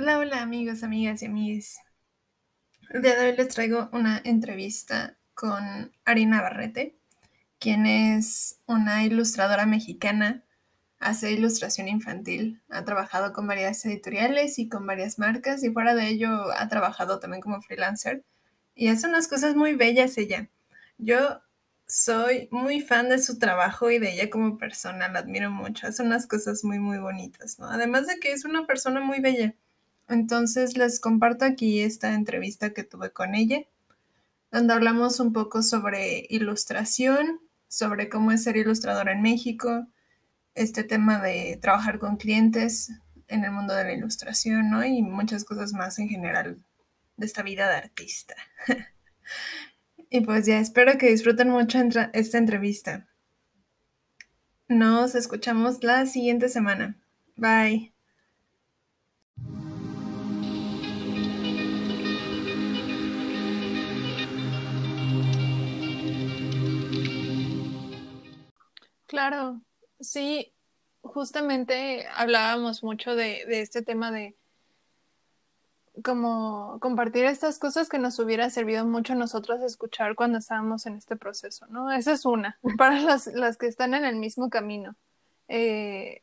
Hola, hola amigos, amigas y amigues. El día de hoy les traigo una entrevista con Arina Barrete, quien es una ilustradora mexicana, hace ilustración infantil, ha trabajado con varias editoriales y con varias marcas y fuera de ello ha trabajado también como freelancer y hace unas cosas muy bellas ella. Yo soy muy fan de su trabajo y de ella como persona, la admiro mucho, hace unas cosas muy, muy bonitas, ¿no? Además de que es una persona muy bella. Entonces les comparto aquí esta entrevista que tuve con ella, donde hablamos un poco sobre ilustración, sobre cómo es ser ilustradora en México, este tema de trabajar con clientes en el mundo de la ilustración, ¿no? Y muchas cosas más en general de esta vida de artista. y pues ya, espero que disfruten mucho esta entrevista. Nos escuchamos la siguiente semana. Bye. Claro, sí, justamente hablábamos mucho de, de este tema de como compartir estas cosas que nos hubiera servido mucho a nosotros escuchar cuando estábamos en este proceso, ¿no? Esa es una, para las, las que están en el mismo camino. Eh,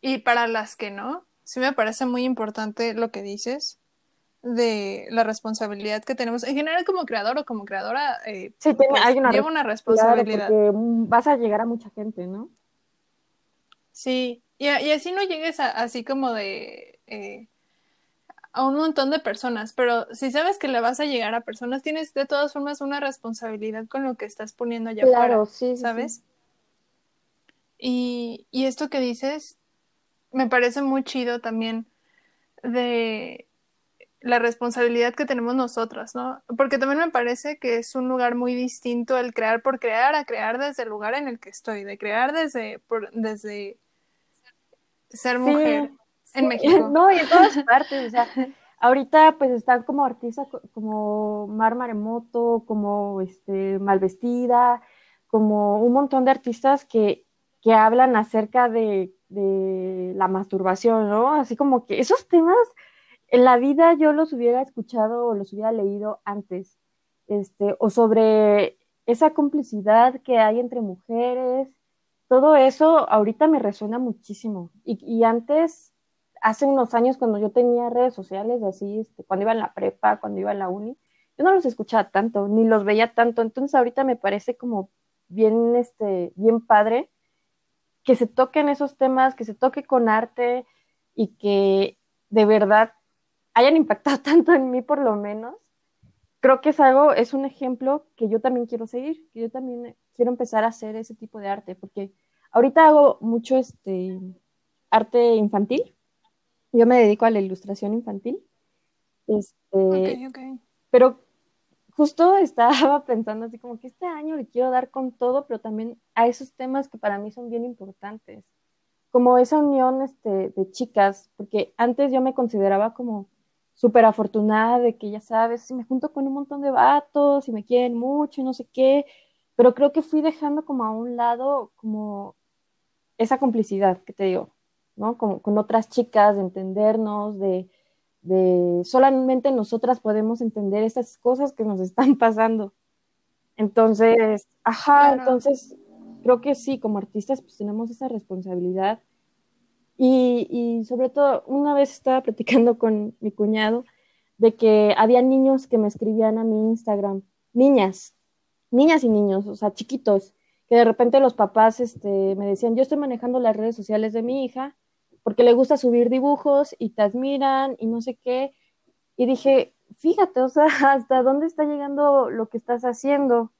y para las que no, sí me parece muy importante lo que dices, de la responsabilidad que tenemos en general como creador o como creadora eh, sí, tiene, pues, hay una lleva una responsabilidad porque vas a llegar a mucha gente no sí y, y así no llegues a, así como de eh, a un montón de personas pero si sabes que le vas a llegar a personas tienes de todas formas una responsabilidad con lo que estás poniendo allá claro, afuera sí, sabes sí. Y, y esto que dices me parece muy chido también de la responsabilidad que tenemos nosotras, ¿no? Porque también me parece que es un lugar muy distinto el crear por crear a crear desde el lugar en el que estoy, de crear desde, por, desde ser mujer sí, en sí. México. No, y en todas partes, o sea, ahorita pues están como artistas como Mar Maremoto, como este Malvestida, como un montón de artistas que, que hablan acerca de, de la masturbación, ¿no? Así como que esos temas en la vida yo los hubiera escuchado o los hubiera leído antes, este, o sobre esa complicidad que hay entre mujeres, todo eso ahorita me resuena muchísimo. Y, y antes, hace unos años cuando yo tenía redes sociales, así, este, cuando iba en la prepa, cuando iba en la uni, yo no los escuchaba tanto, ni los veía tanto. Entonces ahorita me parece como bien, este, bien padre que se toquen esos temas, que se toque con arte y que de verdad hayan impactado tanto en mí por lo menos, creo que es algo, es un ejemplo que yo también quiero seguir, que yo también quiero empezar a hacer ese tipo de arte, porque ahorita hago mucho este arte infantil, yo me dedico a la ilustración infantil, este, okay, okay. pero justo estaba pensando así como que este año le quiero dar con todo, pero también a esos temas que para mí son bien importantes, como esa unión este, de chicas, porque antes yo me consideraba como súper afortunada de que ya sabes, si me junto con un montón de vatos y me quieren mucho y no sé qué, pero creo que fui dejando como a un lado como esa complicidad que te digo, ¿no? Con, con otras chicas, de entendernos, de, de solamente nosotras podemos entender estas cosas que nos están pasando. Entonces, ajá, Claro. entonces creo que sí, como artistas pues tenemos esa responsabilidad y, y, sobre todo, una vez estaba platicando con mi cuñado de que había niños que me escribían a mi Instagram, niñas, niñas y niños, o sea, chiquitos, que de repente los papás este, me decían, yo estoy manejando las redes sociales de mi hija porque le gusta subir dibujos y te admiran y no sé qué. Y dije, fíjate, o sea, hasta dónde está llegando lo que estás haciendo.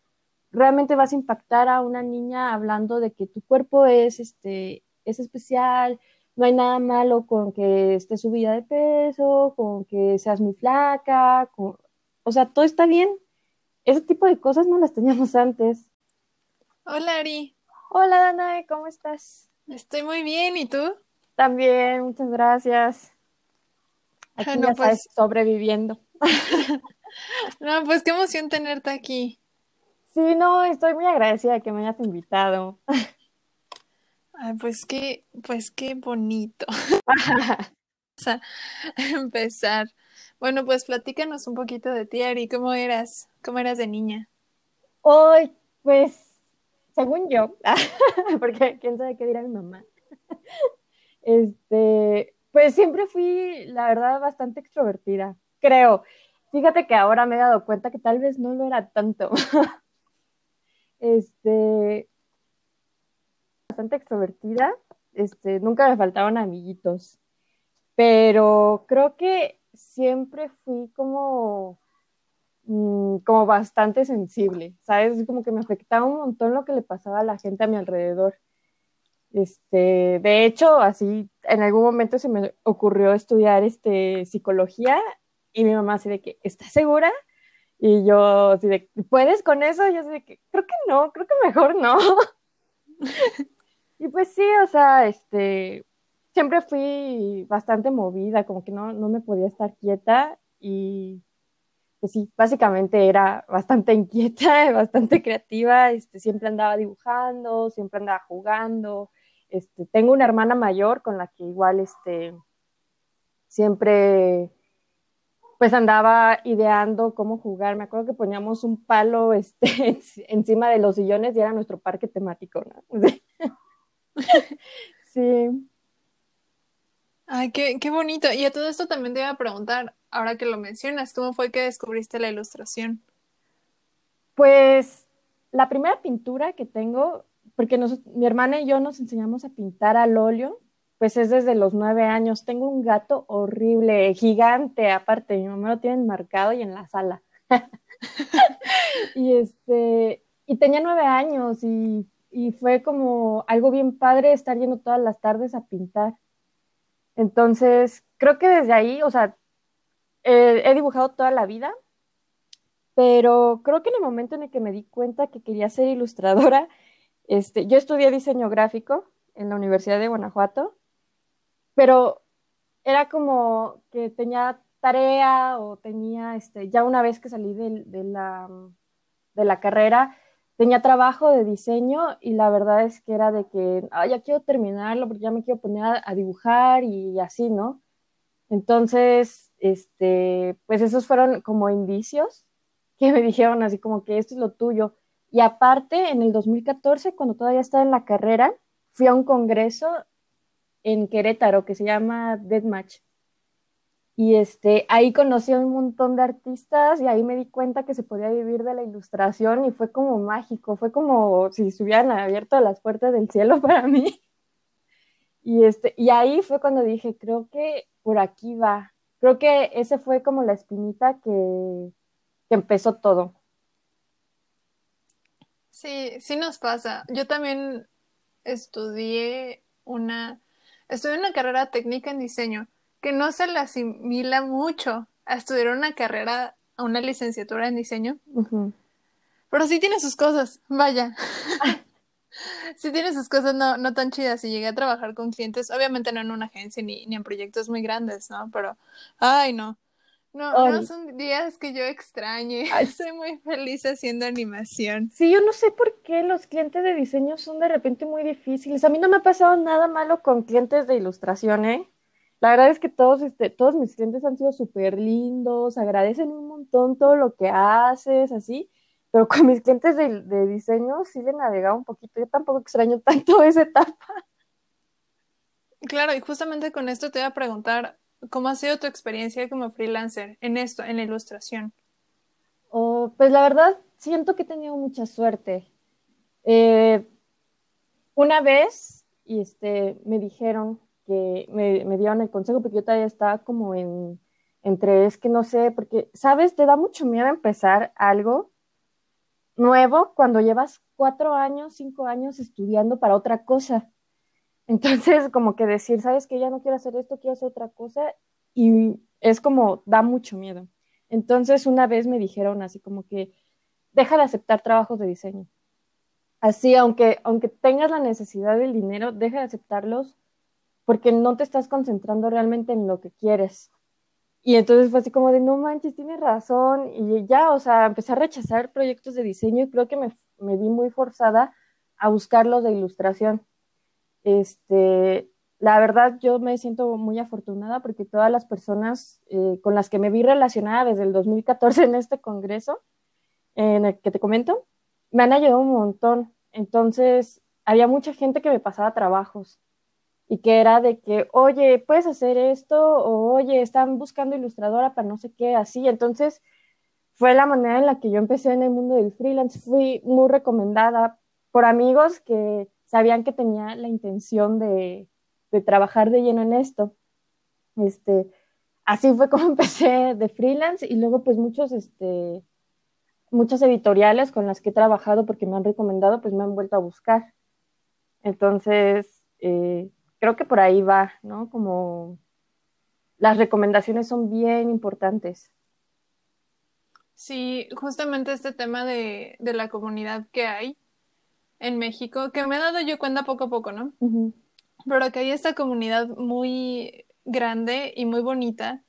Realmente vas a impactar a una niña hablando de que tu cuerpo es, este, es especial, no hay nada malo con que estés subida de peso, con que seas muy flaca, con... o sea, todo está bien. Ese tipo de cosas no las teníamos antes. Hola, Ari. Hola, Danae, ¿cómo estás? Estoy muy bien, ¿y tú? También, muchas gracias. Aquí Ah, no, ya sabes, pues, sobreviviendo. no, pues qué emoción tenerte aquí. Sí, no, estoy muy agradecida de que me hayas invitado. Ay, pues qué, pues qué bonito. a empezar. Bueno, pues platícanos un poquito de ti, Ari. ¿Cómo eras? ¿Cómo eras de niña? Hoy, pues, según yo, porque quién sabe qué dirá mi mamá. Este, pues siempre fui, la verdad, bastante extrovertida, creo. Fíjate que ahora me he dado cuenta que tal vez no lo era tanto. Este, bastante extrovertida, este, nunca me faltaban amiguitos, pero creo que siempre fui como, mm, como bastante sensible, ¿sabes? Como que me afectaba un montón lo que le pasaba a la gente a mi alrededor. Este, de hecho, así en algún momento se me ocurrió estudiar este, psicología y mi mamá así de que, ¿estás segura? Y yo así de, ¿puedes con eso? Y yo así de que, creo que no, creo que mejor no. y pues sí, o sea, este, siempre fui bastante movida, como que no, no me podía estar quieta y pues sí, básicamente era bastante inquieta, bastante creativa, este, siempre andaba dibujando, siempre andaba jugando. Este, tengo una hermana mayor con la que igual este, siempre pues andaba ideando cómo jugar. Me acuerdo que poníamos un palo este, encima de los sillones y era nuestro parque temático, ¿no? sí. Ay, qué, qué bonito. Y a todo esto también te iba a preguntar, ahora que lo mencionas, ¿cómo fue que descubriste la ilustración? Pues la primera pintura que tengo, porque mi hermana y yo nos enseñamos a pintar al óleo pues es desde los nueve años. Tengo un gato horrible, gigante, aparte, mi mamá lo tiene marcado y en la sala. y este, y tenía nueve años y, fue como algo bien padre estar yendo todas las tardes a pintar. Entonces, creo que desde ahí, o sea, he dibujado toda la vida, pero creo que en el momento en el que me di cuenta que quería ser ilustradora, este, yo estudié diseño gráfico en la Universidad de Guanajuato pero era como que tenía tarea o tenía, este, ya una vez que salí de, de, la, de la carrera, tenía trabajo de diseño y la verdad es que era de que, ah, ya quiero terminarlo porque ya me quiero poner a, dibujar y, así, ¿no? Entonces, este, pues esos fueron como indicios que me dijeron así como que esto es lo tuyo. Y aparte, en el 2014, cuando todavía estaba en la carrera, fui a un congreso en Querétaro que se llama Deathmatch. Y este, ahí conocí a un montón de artistas y ahí me di cuenta que se podía vivir de la ilustración y fue como mágico, fue como si se hubieran abierto las puertas del cielo para mí. Y, este, y ahí fue cuando dije, creo que por aquí va. Creo que ese fue como la espinita que, que empezó todo. Sí, sí nos pasa. Yo también estudié una Estudié una carrera técnica en diseño que no se le asimila mucho a estudiar una carrera, a una licenciatura en diseño. Pero sí tiene sus cosas, vaya. sí tiene sus cosas no, no tan chidas. Y llegué a trabajar con clientes, obviamente no en una agencia ni, ni en proyectos muy grandes, ¿no? Pero, ay, no. No, no son días que yo extrañe. Estoy muy feliz haciendo animación. Sí, yo no sé por qué los clientes de diseño son de repente muy difíciles. A mí no me ha pasado nada malo con clientes de ilustración, ¿eh? La verdad es que todos, este, todos mis clientes han sido súper lindos, agradecen un montón todo lo que haces, así. Pero con mis clientes de, de diseño sí le navegaba un poquito. Yo tampoco extraño tanto esa etapa. Claro, y justamente con esto te voy a preguntar, ¿Cómo ha sido tu experiencia como freelancer en esto, en la ilustración? Oh, pues la verdad, siento que he tenido mucha suerte. Eh, una vez, y este, me dijeron que me, me, dieron el consejo, porque yo todavía estaba como en, entre, es que no sé, porque, ¿sabes? Te da mucho miedo empezar algo nuevo cuando llevas cuatro años, cinco años estudiando para otra cosa. Entonces, como que decir, sabes que ya no quiero hacer esto, quiero hacer otra cosa, y es como, da mucho miedo. Entonces, una vez me dijeron así como que, deja de aceptar trabajos de diseño. Así, aunque, aunque tengas la necesidad del dinero, deja de aceptarlos porque no te estás concentrando realmente en lo que quieres. Y entonces fue así como de, no manches, tienes razón. Y ya, o sea, empecé a rechazar proyectos de diseño y creo que me, me vi muy forzada a buscar los de ilustración. Este, la verdad yo me siento muy afortunada porque todas las personas eh, con las que me vi relacionada desde el 2014 en este congreso, en el que te comento, me han ayudado un montón. Entonces, había mucha gente que me pasaba trabajos y que era de que, oye, puedes hacer esto, o oye, están buscando ilustradora para no sé qué, así. Entonces, fue la manera en la que yo empecé en el mundo del freelance. Fui muy recomendada por amigos que sabían que tenía la intención de, de trabajar de lleno en esto. Este, así fue como empecé de freelance y luego pues muchos, este, muchas editoriales con las que he trabajado porque me han recomendado, pues me han vuelto a buscar. Entonces, eh, creo que por ahí va, ¿no? Como las recomendaciones son bien importantes. Sí, justamente este tema de, de la comunidad que hay en México, que me he dado yo cuenta poco a poco, ¿no? pero que hay esta comunidad muy grande y muy bonita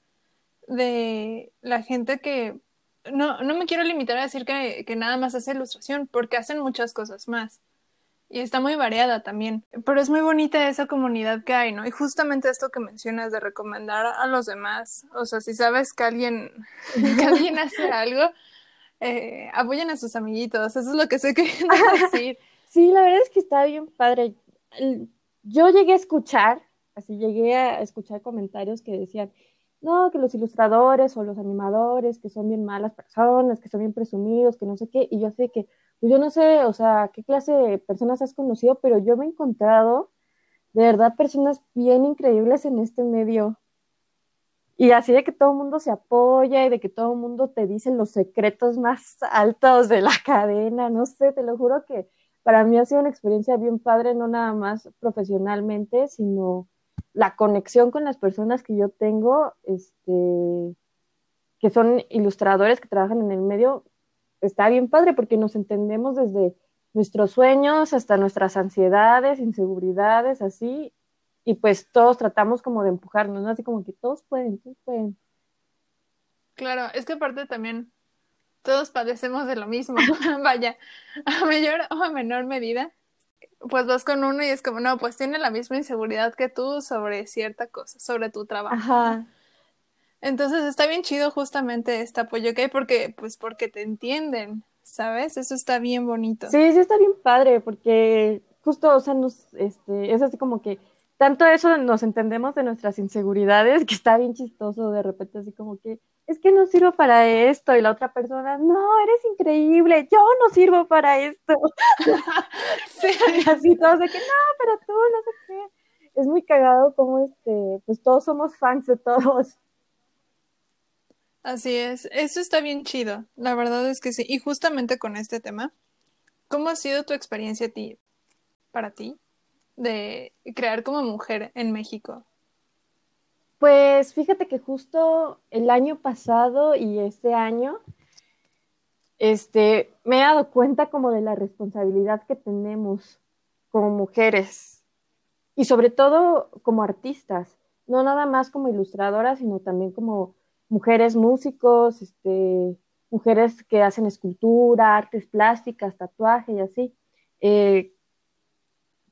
de la gente que no, no me quiero limitar a decir que, que, nada más hace ilustración, porque hacen muchas cosas más. Y está muy variada también. Pero es muy bonita esa comunidad que hay, ¿no? Y justamente esto que mencionas de recomendar a los demás. O sea, si sabes que alguien, que alguien hace algo, eh, apoyen a sus amiguitos. Eso es lo que sé que decir. Sí, la verdad es que está bien padre yo llegué a escuchar, así llegué a escuchar comentarios que decían, no, que los ilustradores o los animadores, que son bien malas personas, que son bien presumidos, que no sé qué, y yo sé que, yo no sé, o sea, qué clase de personas has conocido, pero yo me he encontrado de verdad personas bien increíbles en este medio. Y así de que todo el mundo se apoya y de que todo el mundo te dice los secretos más altos de la cadena, no sé, te lo juro que para mí ha sido una experiencia bien padre, no nada más profesionalmente, sino la conexión con las personas que yo tengo, este, que son ilustradores que trabajan en el medio, está bien padre porque nos entendemos desde nuestros sueños hasta nuestras ansiedades, inseguridades, así, y pues todos tratamos como de empujarnos, ¿no? Así como que todos pueden, todos pueden. Claro, es que aparte también todos padecemos de lo mismo, vaya, a mayor o a menor medida, pues vas con uno y es como, no, pues tiene la misma inseguridad que tú sobre cierta cosa, sobre tu trabajo. Ajá. Entonces está bien chido justamente este apoyo que hay porque, pues porque te entienden, ¿sabes? Eso está bien bonito. Sí, sí está bien padre porque justo, o sea, nos, este, es así como que tanto eso nos entendemos de nuestras inseguridades que está bien chistoso de repente así como que es que no sirvo para esto y la otra persona, no, eres increíble, yo no sirvo para esto. sí. así todos de que no, pero tú no sé qué. Es muy cagado como este, pues todos somos fans de todos. Así es, eso está bien chido, la verdad es que sí. Y justamente con este tema, ¿cómo ha sido tu experiencia ti, para ti, de crear como mujer en México? Pues fíjate que justo el año pasado y este año, este, me he dado cuenta como de la responsabilidad que tenemos como mujeres y sobre todo como artistas, no nada más como ilustradoras, sino también como mujeres músicos, este, mujeres que hacen escultura, artes plásticas, tatuaje y así. Eh,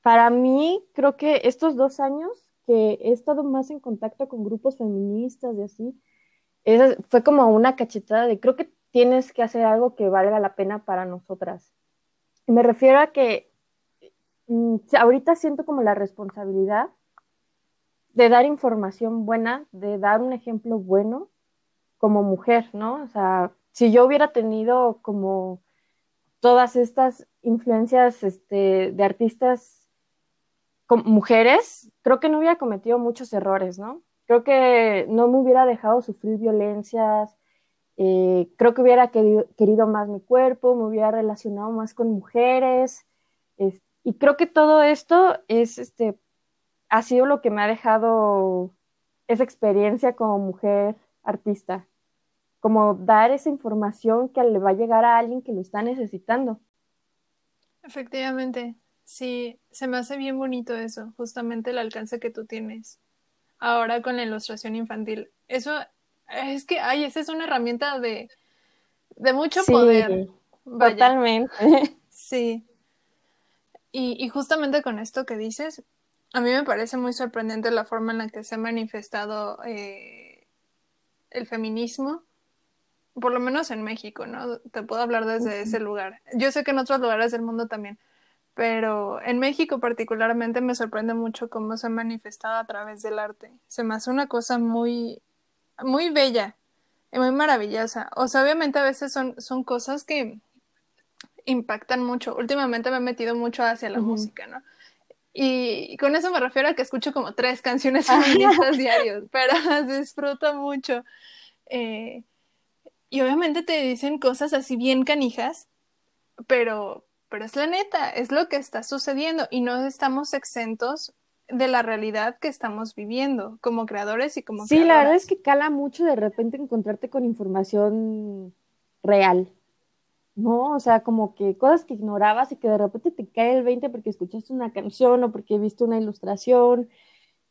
para mí, creo que estos dos años que he estado más en contacto con grupos feministas y así, fue como una cachetada de creo que tienes que hacer algo que valga la pena para nosotras. Me refiero a que mm, ahorita siento como la responsabilidad de dar información buena, de dar un ejemplo bueno como mujer, ¿no? O sea, si yo hubiera tenido como todas estas influencias este, de artistas mujeres, creo que no hubiera cometido muchos errores, ¿no? Creo que no me hubiera dejado sufrir violencias, eh, creo que hubiera querido, más mi cuerpo, me hubiera relacionado más con mujeres, y creo que todo esto es, este, ha sido lo que me ha dejado esa experiencia como mujer artista, como dar esa información que le va a llegar a alguien que lo está necesitando. Efectivamente, Sí, se me hace bien bonito eso, justamente el alcance que tú tienes ahora con la ilustración infantil. Eso es que, ay, esa es una herramienta de, de mucho poder. Totalmente. Sí. Y, y justamente con esto que dices, a mí me parece muy sorprendente la forma en la que se ha manifestado eh, el feminismo, por lo menos en México, ¿no? Te puedo hablar desde ese lugar. Yo sé que en otros lugares del mundo también, pero en México particularmente me sorprende mucho cómo se ha manifestado a través del arte. Se me hace una cosa muy, muy bella y muy maravillosa. O sea, obviamente a veces son, son cosas que impactan mucho. Últimamente me he metido mucho hacia la música, ¿no? Y con eso me refiero a que escucho como tres canciones feministas diarios, pero las disfruto mucho. Eh, y obviamente te dicen cosas así bien canijas, pero, pero es la neta, es lo que está sucediendo y no estamos exentos de la realidad que estamos viviendo como creadores y como Sí, la verdad es que cala mucho de repente encontrarte con información real. ¿no? O sea, como que cosas que ignorabas y que de repente te cae el 20 porque escuchaste una canción o porque viste una ilustración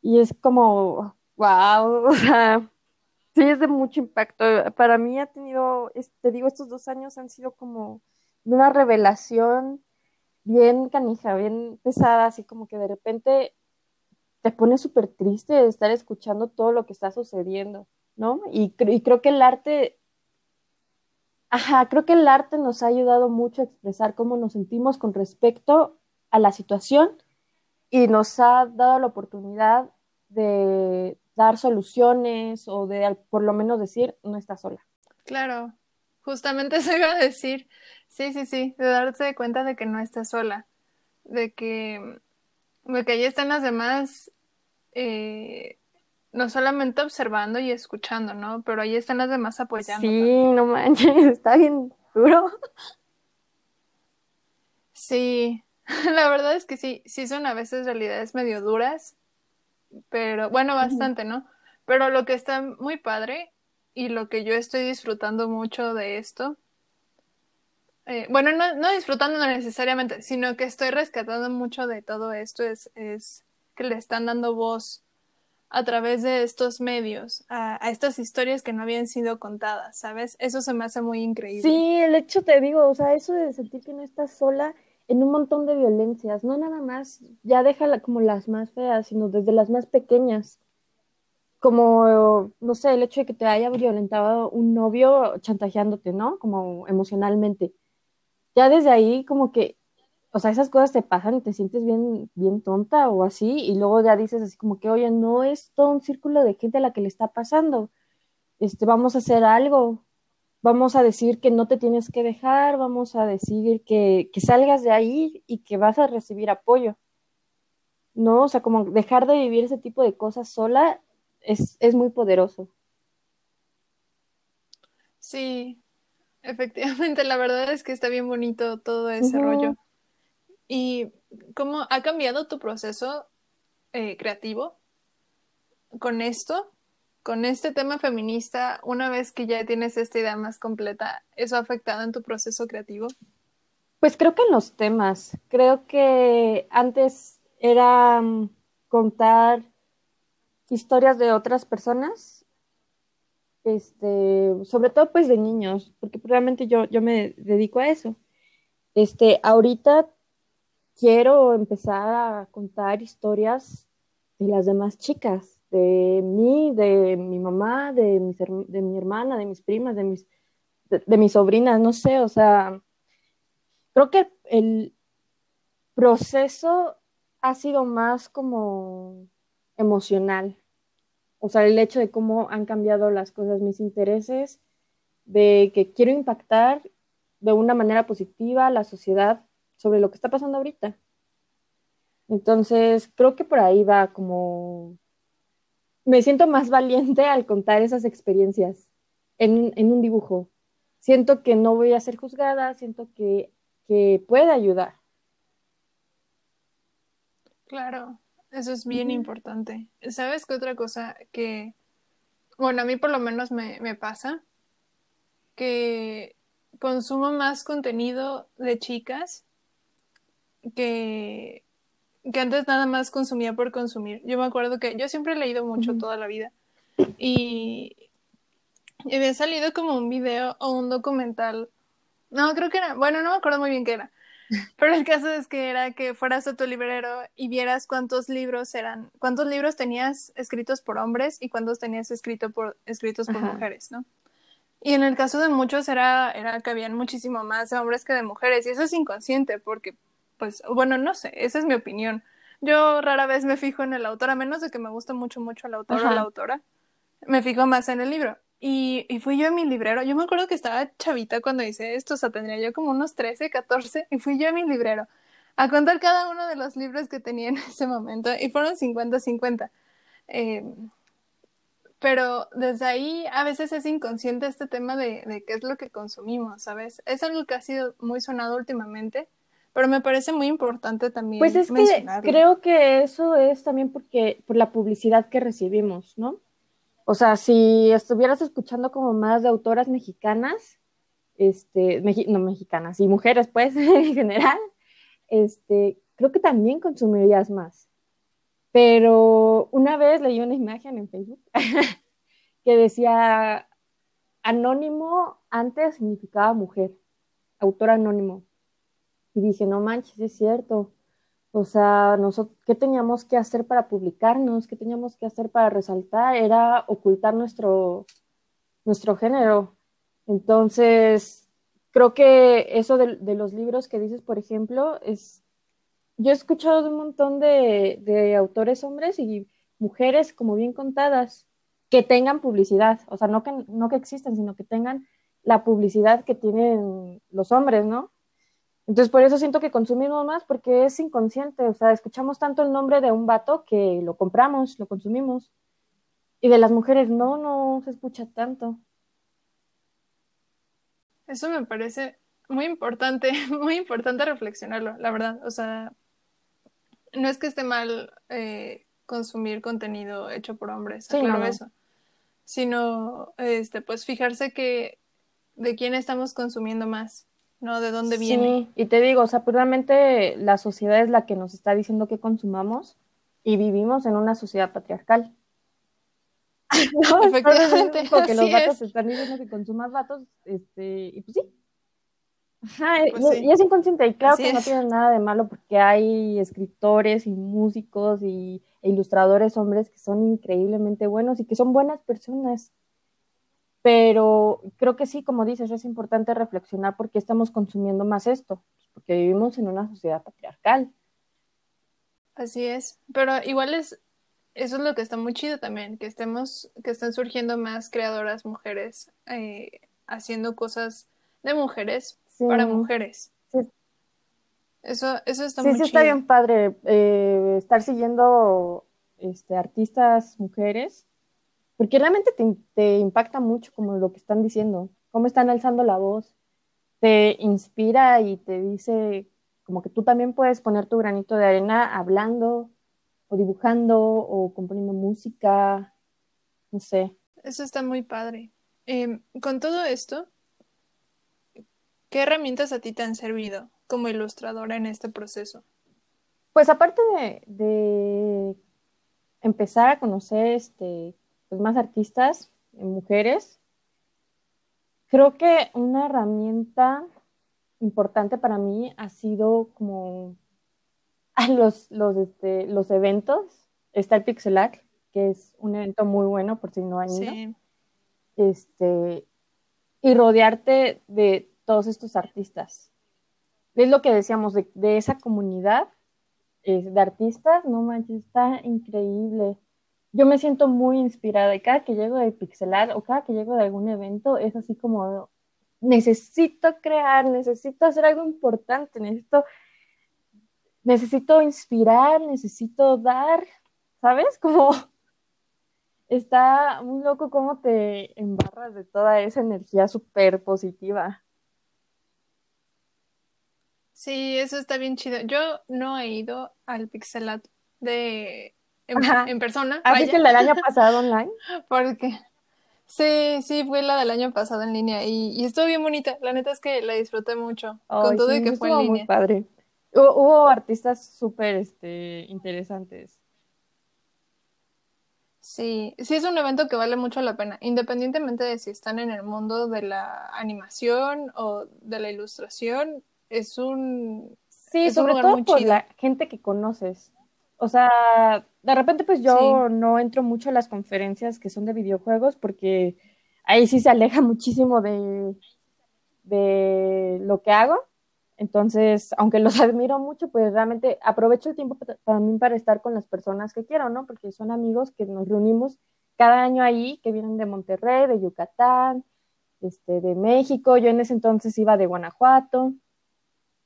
y es como, wow, o sea, sí es de mucho impacto. Para mí ha tenido, te digo, estos dos años han sido como una revelación bien canija, bien pesada, así como que de repente te pone súper triste de estar escuchando todo lo que está sucediendo, ¿no? Y, y creo que el arte Ajá, creo que el arte nos ha ayudado mucho a expresar cómo nos sentimos con respecto a la situación y nos ha dado la oportunidad de dar soluciones o de por lo menos decir no está sola. Claro, justamente se iba a decir, sí, sí, sí, de darse cuenta de que no está sola, de que, de que ahí están las demás eh, no solamente observando y escuchando, ¿no? Pero ahí están las demás apoyando. Sí, no manches, está bien duro. Sí, la verdad es que sí, sí son a veces realidades medio duras, pero bueno, bastante, ¿no? Pero lo que está muy padre y lo que yo estoy disfrutando mucho de esto, eh, bueno, no, no disfrutando necesariamente, sino que estoy rescatando mucho de todo esto, es, es que le están dando voz a través de estos medios, a, estas historias que no habían sido contadas, ¿sabes? Eso se me hace muy increíble. Sí, el hecho te digo, o sea, eso de sentir que no estás sola en un montón de violencias, no nada más, ya déjala como las más feas, sino desde las más pequeñas. Como, no sé, el hecho de que te haya violentado un novio chantajeándote, ¿no? Como emocionalmente. Ya desde ahí, como que o sea, esas cosas te pasan y te sientes bien, bien tonta o así, y luego ya dices así como que, oye, no es todo un círculo de gente a la que le está pasando, este, vamos a hacer algo, vamos a decir que no te tienes que dejar, vamos a decir que, que salgas de ahí y que vas a recibir apoyo, ¿no? O sea, como dejar de vivir ese tipo de cosas sola es, es muy poderoso. Sí, efectivamente, la verdad es que está bien bonito todo ese rollo. ¿Y cómo ha cambiado tu proceso eh, creativo con esto? Con este tema feminista, una vez que ya tienes esta idea más completa, ¿eso ha afectado en tu proceso creativo? Pues creo que en los temas. Creo que antes era mm, contar historias de otras personas, este, sobre todo pues de niños, porque realmente yo, yo me dedico a eso. Este, ahorita quiero empezar a contar historias de las demás chicas, de mí, de mi mamá, de, de mi hermana, de mis primas, de mis, de, mis sobrinas, no sé, o sea, creo que el proceso ha sido más como emocional, o sea, el hecho de cómo han cambiado las cosas, mis intereses, de que quiero impactar de una manera positiva a la sociedad sobre lo que está pasando ahorita. Entonces, creo que por ahí va como... Me siento más valiente al contar esas experiencias en, un dibujo. Siento que no voy a ser juzgada, siento que, que puede ayudar. Claro, eso es bien importante. ¿Sabes qué otra cosa que, bueno, a mí por lo menos me, me pasa? Que consumo más contenido de chicas que, que antes nada más consumía por consumir. Yo me acuerdo que yo siempre he leído mucho toda la vida y, había salido como un video o un documental. No, creo que era, bueno, no me acuerdo muy bien qué era, Pero el caso es que era que fueras a tu librero y vieras cuántos libros eran, cuántos libros tenías escritos por hombres y cuántos tenías escrito por, escritos por mujeres, ¿no? Y en el caso de muchos era, era que habían muchísimo más de hombres que de mujeres. Y eso es inconsciente porque, pues, bueno, no sé, esa es mi opinión. Yo rara vez me fijo en el autor, a menos de que me guste mucho, mucho el autor o la autora. Me fijo más en el libro. Y, y, fui yo a mi librero. Yo me acuerdo que estaba chavita cuando hice esto, o sea, tendría yo como unos 13, 14, y fui yo a mi librero a contar cada uno de los libros que tenía en ese momento, y fueron 50-50. Eh, pero desde ahí a veces es inconsciente este tema de, de, qué es lo que consumimos, ¿sabes? Es algo que ha sido muy sonado últimamente, pero me parece muy importante también. Pues es que creo que eso es también porque por la publicidad que recibimos, ¿no? O sea, si estuvieras escuchando como más de autoras mexicanas, este, no mexicanas, y mujeres pues en general, este, creo que también consumirías más. Pero una vez leí una imagen en Facebook que decía, anónimo antes significaba mujer, autor anónimo. Y dije, no manches, es cierto. O sea, nosotros, ¿qué teníamos que hacer para publicarnos? ¿Qué teníamos que hacer para resaltar? Era ocultar nuestro, nuestro género. Entonces, creo que eso de, de los libros que dices, por ejemplo, es yo he escuchado de un montón de, autores hombres y mujeres como bien contadas que tengan publicidad, o sea, no que, no que existen, sino que tengan la publicidad que tienen los hombres, ¿no? Entonces, por eso siento que consumimos más, porque es inconsciente, o sea, escuchamos tanto el nombre de un vato que lo compramos, lo consumimos. Y de las mujeres, no, no se escucha tanto. Eso me parece muy importante, muy importante reflexionarlo, la verdad. O sea, no es que esté mal eh, consumir contenido hecho por hombres, claro eso, sino este, pues fijarse que de quién estamos consumiendo más, ¿no? De dónde viene. Sí, y te digo, o sea, pues realmente la sociedad es la que nos está diciendo que consumamos y vivimos en una sociedad patriarcal. no, Efectivamente. Porque los vatos están diciendo que consumas vatos, este, y pues sí, pues y, es inconsciente, y claro que no tiene nada de malo porque hay escritores y músicos y, e ilustradores hombres que son increíblemente buenos y que son buenas personas. Pero creo que sí, como dices, es importante reflexionar por qué estamos consumiendo más esto, porque vivimos en una sociedad patriarcal. Así es, pero igual es, eso es lo que está muy chido también, que estemos, que estén surgiendo más creadoras mujeres eh, haciendo cosas de mujeres para mujeres. Eso, eso está muy Sí, sí, está bien padre eh, estar siguiendo este, artistas mujeres, porque realmente te, te, impacta mucho como lo que están diciendo, cómo están alzando la voz, te inspira y te dice como que tú también puedes poner tu granito de arena hablando o dibujando o componiendo música, no sé. Eso está muy padre. Em, con todo esto, ¿Qué herramientas a ti te han servido como ilustradora en este proceso? Pues aparte de, empezar a conocer este, pues más artistas, eh, mujeres, creo que una herramienta importante para mí ha sido como los, los, este, los eventos. Está el Pixelac, que es un evento muy bueno por si no han ido. Este, y rodearte de todos estos artistas. Es lo que decíamos de, esa comunidad de artistas, no manches, está increíble. Yo me siento muy inspirada y cada que llego de Pixelar o cada que llego de algún evento es así como necesito crear, necesito hacer algo importante, necesito, necesito inspirar, necesito dar, ¿sabes? Como está muy loco cómo te embarras de toda esa energía súper positiva. Sí, eso está bien chido. Yo no he ido al Pixelat de en, persona. ¿Has visto la del año pasado online? Porque sí, sí, fue la del año pasado en línea y, y estuvo bien bonita. La neta es que la disfruté mucho, con todo y que fue en línea. Muy padre. Hubo, artistas súper este, interesantes. Sí, sí es un evento que vale mucho la pena, independientemente de si están en el mundo de la animación o de la ilustración, es un, Sí, sobre todo por la gente que conoces. O sea, de repente pues yo no entro mucho a las conferencias que son de videojuegos porque ahí sí se aleja muchísimo de, de lo que hago. Entonces, aunque los admiro mucho, pues realmente aprovecho el tiempo también para estar con las personas que quiero, ¿no? Porque son amigos que nos reunimos cada año ahí, que vienen de Monterrey, de Yucatán, este, de México. Yo en ese entonces iba de Guanajuato,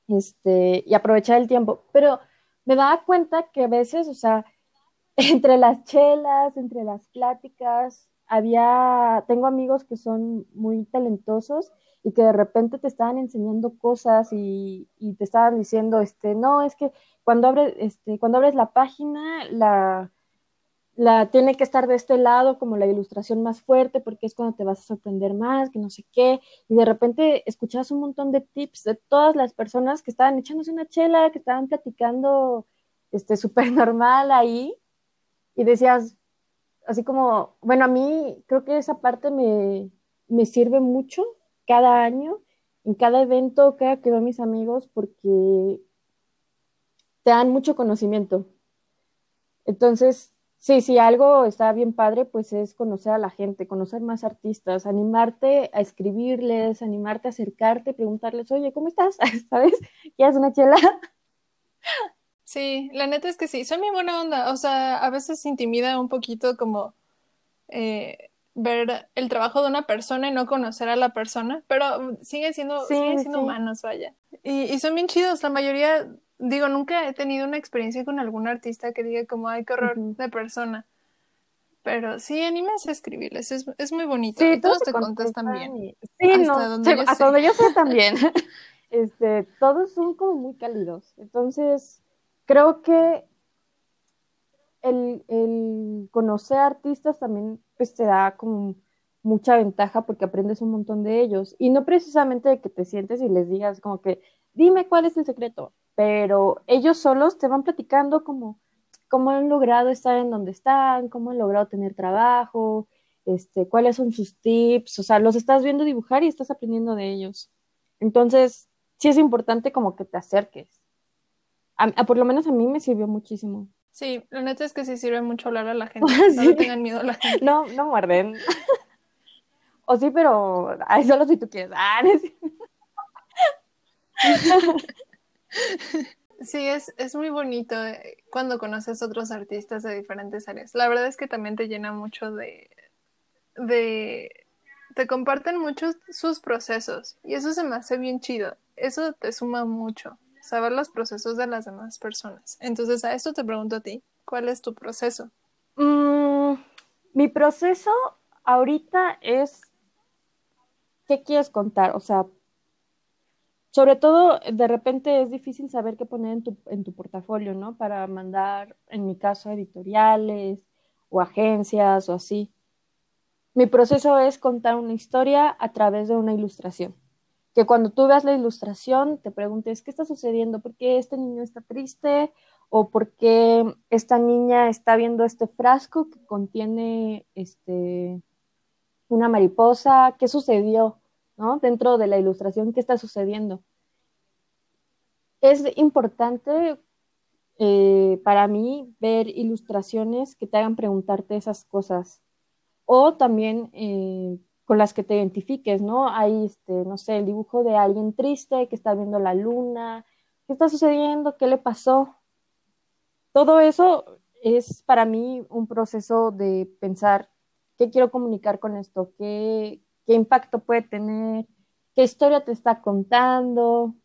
este, y aprovechar el tiempo. Pero me daba cuenta que a veces, o sea, entre las chelas, entre las pláticas, había, tengo amigos que son muy talentosos y que de repente te estaban enseñando cosas y, te estaban diciendo, este, no, es que cuando abres, este, cuando abres la página, la, la tiene que estar de este lado como la ilustración más fuerte porque es cuando te vas a sorprender más, que no sé qué, y de repente escuchabas un montón de tips de todas las personas que estaban echándose una chela, que estaban platicando este súper normal ahí y decías así como, bueno, a mí creo que esa parte me, me sirve mucho cada año, en cada evento, cada que veo a mis amigos porque te dan mucho conocimiento. Entonces, Sí, sí, algo está bien padre, pues es conocer a la gente, conocer más artistas, animarte a escribirles, animarte a acercarte, preguntarles, oye, ¿cómo estás? ¿Sabes? ¿Quieres una chela? Sí, la neta es que sí, soy muy buena onda, o sea, a veces intimida un poquito como eh, ver el trabajo de una persona y no conocer a la persona, pero siguen siendo, siguen siendo humanos, vaya. Y, y son bien chidos, la mayoría digo, nunca he tenido una experiencia con algún artista que diga como, ay, qué horror de persona. Pero sí, anímense a escribirles, es, es muy bonito. Sí, y todos te contestan bien. Sí, hasta donde yo hasta donde yo sé también. este, todos son como muy cálidos. Entonces, creo que el, el conocer artistas también pues, te da como mucha ventaja porque aprendes un montón de ellos. Y no precisamente de que te sientes y les digas como que, dime cuál es el secreto pero ellos solos te van platicando como cómo han logrado estar en donde están, cómo han logrado tener trabajo, este, cuáles son sus tips, o sea, los estás viendo dibujar y estás aprendiendo de ellos. Entonces, sí es importante como que te acerques. A, por lo menos a mí me sirvió muchísimo. Sí, la neta es que sí sirve mucho hablar a la gente. No tengan miedo a la gente. No, no muerden. o sí, pero ay, solo si tú quieres. Ah, Sí, es, es muy bonito eh, cuando conoces otros artistas de diferentes áreas. La verdad es que también te llena mucho de, de, te comparten mucho sus procesos y eso se me hace bien chido. Eso te suma mucho, saber los procesos de las demás personas. Entonces, a esto te pregunto a ti, ¿cuál es tu proceso? Mm, mi proceso ahorita es, ¿qué quieres contar? O sea, sobre todo, de repente es difícil saber qué poner en tu, en tu portafolio, ¿no? Para mandar, en mi caso, editoriales o agencias o así. Mi proceso es contar una historia a través de una ilustración. Que cuando tú veas la ilustración te preguntes, ¿qué está sucediendo? ¿Por qué este niño está triste? ¿O por qué esta niña está viendo este frasco que contiene este, una mariposa? ¿Qué sucedió? ¿No? Dentro de la ilustración, ¿qué está sucediendo? Es importante eh, para mí ver ilustraciones que te hagan preguntarte esas cosas o también eh, con las que te identifiques, ¿no? Hay, este, no sé, el dibujo de alguien triste que está viendo la luna, ¿qué está sucediendo? ¿Qué le pasó? Todo eso es para mí un proceso de pensar qué quiero comunicar con esto, qué, qué impacto puede tener, qué historia te está contando.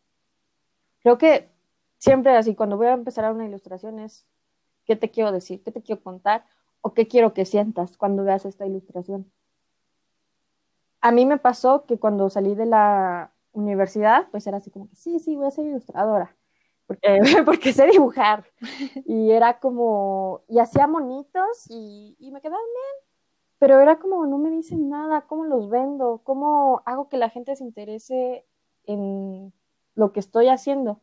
Creo que siempre así, cuando voy a empezar a una ilustración es qué te quiero decir, qué te quiero contar o qué quiero que sientas cuando veas esta ilustración. A mí me pasó que cuando salí de la universidad, pues era así como que sí, sí, voy a ser ilustradora, porque, porque sé dibujar. Y era como, y hacía monitos y, y me quedaban bien pero era como, no me dicen nada, ¿cómo los vendo? ¿Cómo hago que la gente se interese en lo que estoy haciendo?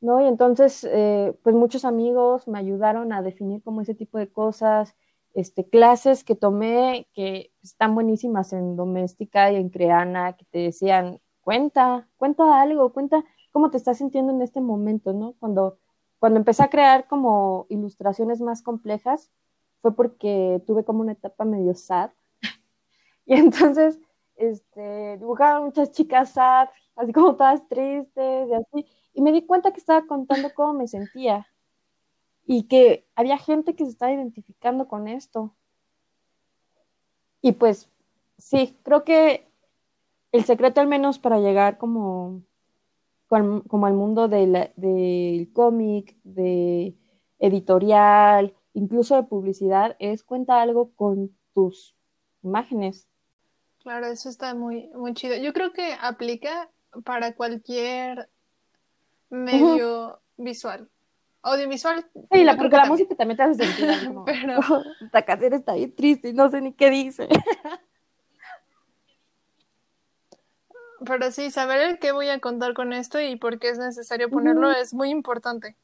¿No? Y entonces, eh, pues muchos amigos me ayudaron a definir como ese tipo de cosas, este, clases que tomé que están buenísimas en doméstica y en creana, que te decían cuenta, cuenta algo, cuenta cómo te estás sintiendo en este momento, ¿no? Cuando, cuando empecé a crear como ilustraciones más complejas, fue porque tuve como una etapa medio sad. y entonces, este, dibujaba muchas chicas sad, así como todas tristes y así. Y me di cuenta que estaba contando cómo me sentía y que había gente que se estaba identificando con esto. Y pues sí, creo que el secreto al menos para llegar como, como al mundo del cómic, de editorial, incluso de publicidad, es cuenta algo con tus imágenes. Claro, eso está muy, muy chido. Yo creo que aplica para cualquier medio visual. Audiovisual. Sí, la, porque la música también te hace sentir como, Pero... esta canción está ahí triste y no sé ni qué dice. Pero sí, saber el qué voy a contar con esto y por qué es necesario ponerlo es muy importante.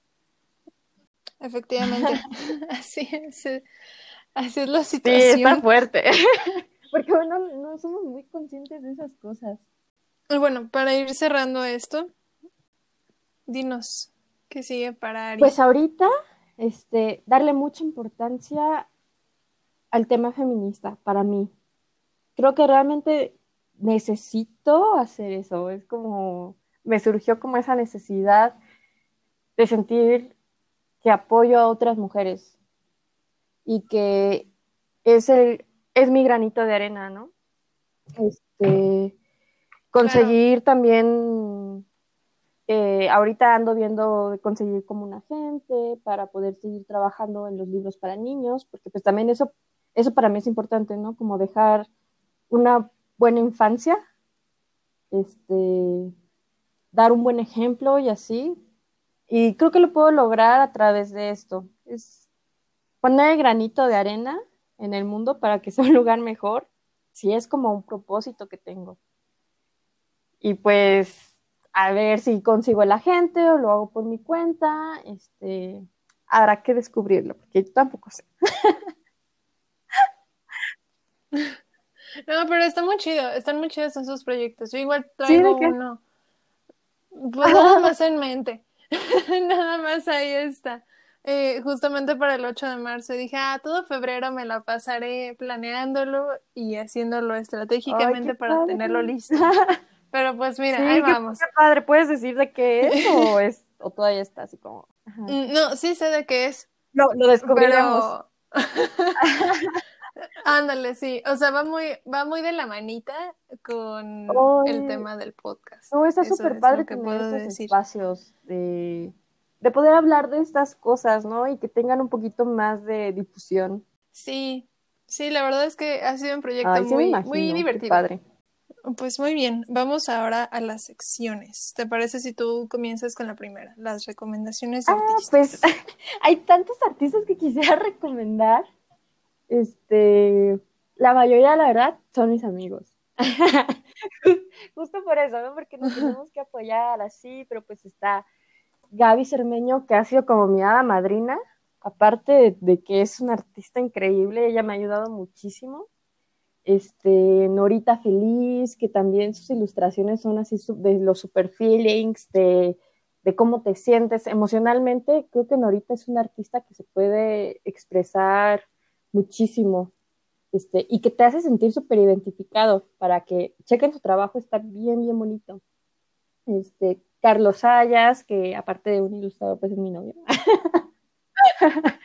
Efectivamente. así es. Así es la situación. Sí, está fuerte. Porque bueno, no somos muy conscientes de esas cosas. Y bueno, para ir cerrando esto, dinos, ¿qué sigue para Ari? Pues ahorita, este, darle mucha importancia al tema feminista para mí. Creo que realmente necesito hacer eso. Es como, me surgió como esa necesidad de sentir que apoyo a otras mujeres y que es el, es mi granito de arena, ¿no? Este, conseguir también, eh, ahorita ando viendo de conseguir como un agente para poder seguir trabajando en los libros para niños, porque pues también eso, eso para mí es importante, ¿no? Como dejar una buena infancia, este, dar un buen ejemplo y así. Y creo que lo puedo lograr a través de esto. Es poner el granito de arena en el mundo para que sea un lugar mejor, si es como un propósito que tengo. Y pues a ver si consigo la gente o lo hago por mi cuenta, este, habrá que descubrirlo, porque yo tampoco sé. No, pero está muy chido, están muy chidos esos proyectos. Yo igual traigo uno. Pues nada más en mente. nada más ahí está. Eh, justamente para el 8 de marzo dije, ah, todo febrero me la pasaré planeándolo y haciéndolo estratégicamente para tenerlo listo. Pero pues mira, ahí vamos. Qué padre, ¿puedes decir de qué es o, es, o todavía está así como...? Mm, no, sí sé de qué es. No, lo descubriremos. Ándale, sí. O sea, va muy, va muy de la manita con el tema del podcast. No, está súper padre que tener estos espacios de, de poder hablar de estas cosas, ¿no? Y que tengan un poquito más de difusión. Sí, sí, la verdad es que ha sido un proyecto muy, muy divertido. Padre. Pues muy bien, vamos ahora a las secciones. ¿Te parece si tú comienzas con la primera, las recomendaciones de ah, Pues hay tantos artistas que quisiera recomendar. Este, la mayoría, la verdad, son mis amigos. Justo por eso, ¿no? Porque nos tenemos que apoyar así, pero pues está Gaby Cermeño, que ha sido como mi hada madrina, aparte de, que es una artista increíble, ella me ha ayudado muchísimo. Este, Norita Feliz, que también sus ilustraciones son así de los super feelings, de, de cómo te sientes emocionalmente. Creo que Norita es una artista que se puede expresar muchísimo este, y que te hace sentir súper identificado para que chequen su trabajo, está bien, bien bonito. Este, Carlos Sayas, que aparte de un ilustrador, pues es mi novio.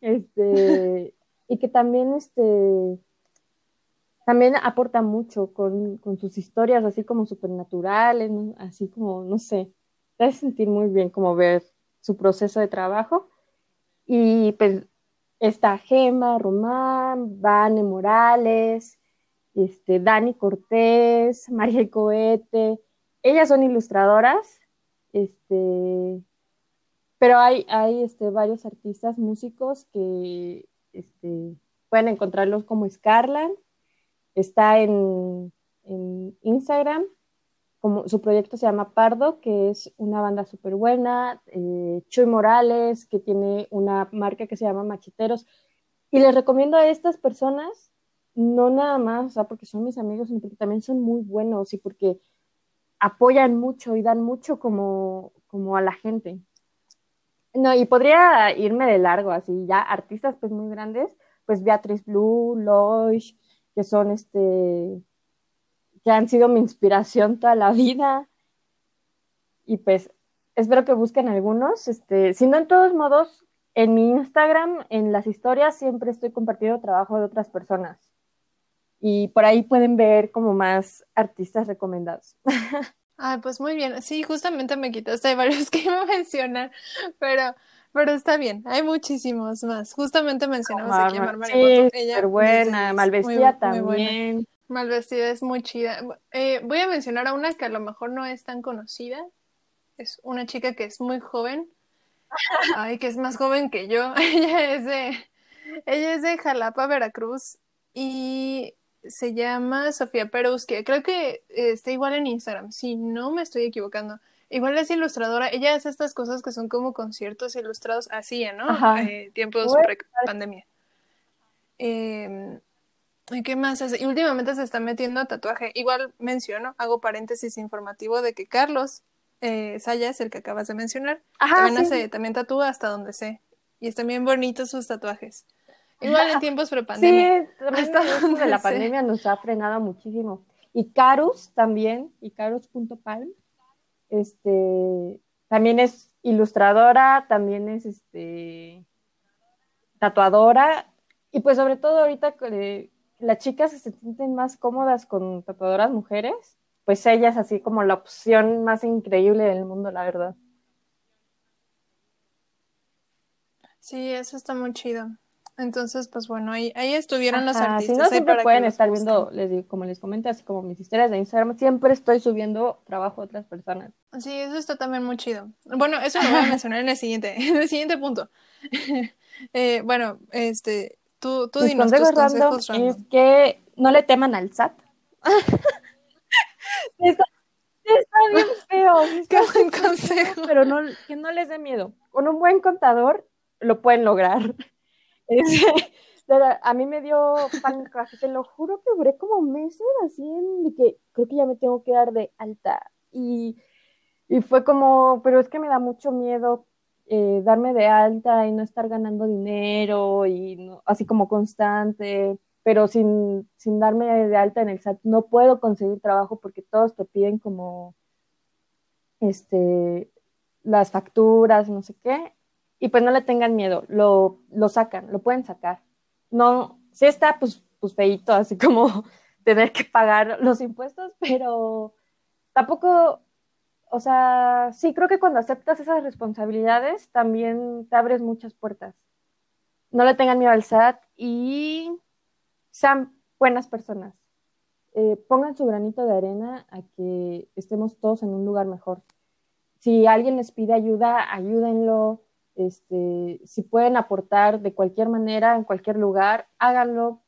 este, y que también, este, también aporta mucho con, con sus historias, así como supernaturales, así como, no sé, te hace sentir muy bien como ver su proceso de trabajo. Y pues está Gema Román, Vane Morales, este, Dani Cortés, María Coete. Ellas son ilustradoras, este, pero hay, hay este, varios artistas músicos que este, pueden encontrarlos como Scarland. Está en, en Instagram como su proyecto se llama Pardo, que es una banda súper buena, eh, Chuy Morales, que tiene una marca que se llama Macheteros, y les recomiendo a estas personas, no nada más, o sea, porque son mis amigos, sino porque también son muy buenos y porque apoyan mucho y dan mucho como, como a la gente. No, y podría irme de largo, así, ya artistas pues muy grandes, pues Beatriz Blue, Loish, que son este, que han sido mi inspiración toda la vida. Y pues espero que busquen algunos, este, si no en todos modos, en mi Instagram, en las historias, siempre estoy compartiendo trabajo de otras personas. Y por ahí pueden ver como más artistas recomendados. Ay, pues muy bien. Sí, justamente me quitaste varios que iba a mencionar, pero, pero está bien. Hay muchísimos más. Justamente mencionamos aquí a. Sí, Ella buena. Malvestida también. Malvestida es muy chida. Eh, voy a mencionar a una que a lo mejor no es tan conocida. Es una chica que es muy joven. Ay, que es más joven que yo. ella es de, ella es de Jalapa, Veracruz. Y se llama Sofía que Creo que está igual en Instagram, si no me estoy equivocando. Igual es ilustradora. Ella hace estas cosas que son como conciertos ilustrados, así, ¿no? Eh, tiempos pre-pandemia. Eh, ¿Qué más hace? Y últimamente se está metiendo a tatuaje. Igual menciono, hago paréntesis informativo de que Carlos eh, Sayas, el que acabas de mencionar, también hace, también tatúa hasta donde sé. Y están bien bonitos sus tatuajes. Igual en tiempos pre-pandemia. Sí, también de la pandemia nos ha frenado muchísimo. Y Carus también, y Carus.palm, este, también es ilustradora, también es este, tatuadora, y pues sobre todo ahorita las chicas se sienten más cómodas con tatuadoras mujeres, pues ella es así como la opción más increíble del mundo, la verdad. Sí, eso está muy chido. Entonces, pues bueno, ahí, ahí estuvieron los artistas. Si no, siempre pueden estar viendo, les digo, como les comenté, así como mis historias de Instagram, siempre estoy subiendo trabajo a otras personas. Sí, eso está también muy chido. Bueno, eso lo voy a mencionar en el siguiente, en el siguiente punto. eh, bueno, este, tú, tú dinos tus consejos random. Es que no le teman al SAT. está, está, bien feo. Qué buen consejo. pero no, que no les dé miedo. Con un buen contador lo pueden lograr. a mí me dio pánico, así te lo juro que duré como meses así en que creo que ya me tengo que dar de alta. Y, y fue como, pero es que me da mucho miedo eh, darme de alta y no estar ganando dinero y así como constante, pero sin, sin darme de alta en el SAT no puedo conseguir trabajo porque todos te piden como este las facturas, no sé qué, y pues no le tengan miedo, lo, lo sacan, lo pueden sacar. No, sí está pues, pues así como tener que pagar los impuestos, pero tampoco, o sea, sí creo que cuando aceptas esas responsabilidades también te abres muchas puertas. No le tengan miedo al SAT y sean buenas personas. Eh, pongan su granito de arena a que estemos todos en un lugar mejor. Si alguien les pide ayuda, ayúdenlo este, si pueden aportar de cualquier manera, en cualquier lugar, háganlo,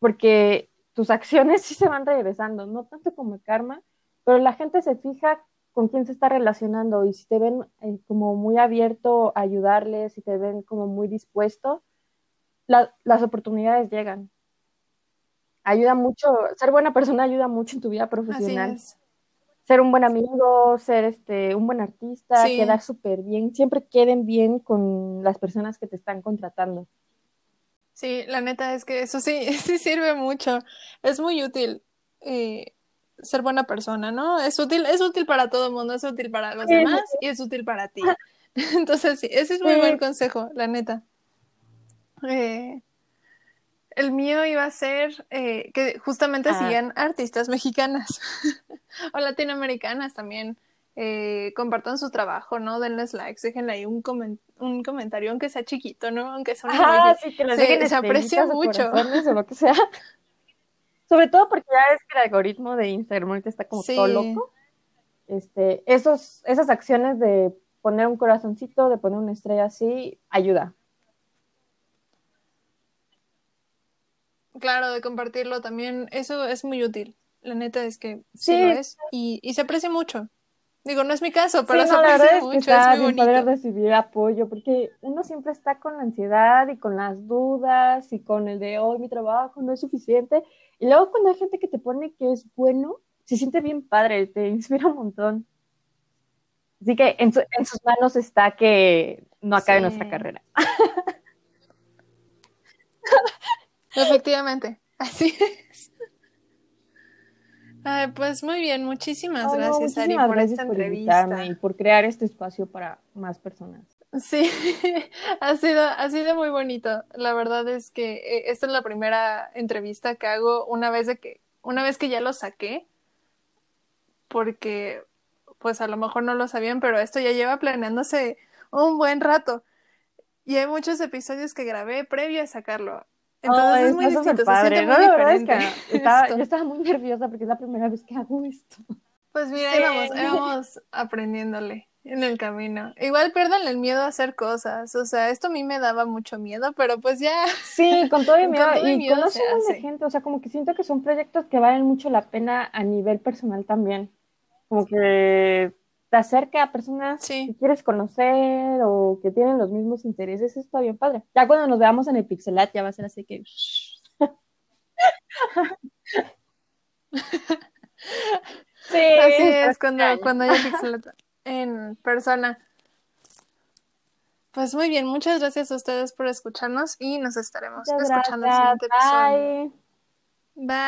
porque tus acciones sí se van regresando, no tanto como el karma, pero la gente se fija con quién se está relacionando y si te ven eh, como muy abierto a ayudarles, si te ven como muy dispuesto, las oportunidades llegan. Ayuda mucho, ser buena persona ayuda mucho en tu vida profesional ser un buen amigo, ser este, un buen artista, quedar súper bien, siempre queden bien con las personas que te están contratando. Sí, la neta es que eso sí, sí sirve mucho, es muy útil eh, ser buena persona, ¿no? Es útil, es útil para todo el mundo, es útil para los demás y es útil para ti. Entonces sí, ese es muy buen consejo, la neta. Eh, el mío iba a ser eh, que justamente ah. sigan artistas mexicanas o latinoamericanas también. Eh, compartan su trabajo, ¿no? Denles likes, déjenle ahí un, un comentario, aunque sea chiquito, ¿no? Aunque sea ah, sí, que se, se aprecia mucho. O lo que sea. Sobre todo porque ya es que el algoritmo de Instagram ahorita está como todo loco. Este, esos, esas acciones de poner un corazoncito, de poner una estrella así, ayuda. Claro, de compartirlo también, eso es muy útil. La neta es que sí, lo es y, y, se aprecia mucho. Digo, no es mi caso, pero se aprecia mucho, es, muy bonito. poder recibir apoyo, porque uno siempre está con la ansiedad y con las dudas y con el de hoy mi trabajo no es suficiente. Y luego cuando hay gente que te pone que es bueno, se siente bien padre, te inspira un montón. Así que en, sus manos está que no acabe nuestra carrera. Efectivamente, así es. pues muy bien, muchísimas gracias, Ari, por esta entrevista. Y por crear este espacio para más personas. Sí, ha sido, ha sido muy bonito. La verdad es que eh, esta es la primera entrevista que hago una vez de que, una vez que ya lo saqué, porque pues a lo mejor no lo sabían, pero esto ya lleva planeándose un buen rato. Y hay muchos episodios que grabé previo a sacarlo. Entonces es muy distinto, se siente muy diferente. yo estaba muy nerviosa porque es la primera vez que hago esto. Pues mira, ahí vamos, vamos aprendiéndole en el camino. Igual pierdan el miedo a hacer cosas. O sea, esto a mí me daba mucho miedo, pero pues ya. Sí, con todo el miedo. y conozco a gente. O sea, como que siento que son proyectos que valen mucho la pena a nivel personal también. Como que te acerca a personas que quieres conocer o que tienen los mismos intereses. Está bien padre. Ya cuando nos veamos en el Pixelat ya va a ser así que. sí, así es, cuando, cuando haya Pixelat en persona. Pues muy bien, muchas gracias a ustedes por escucharnos y nos estaremos escuchando en el siguiente episodio. Bye. Bye.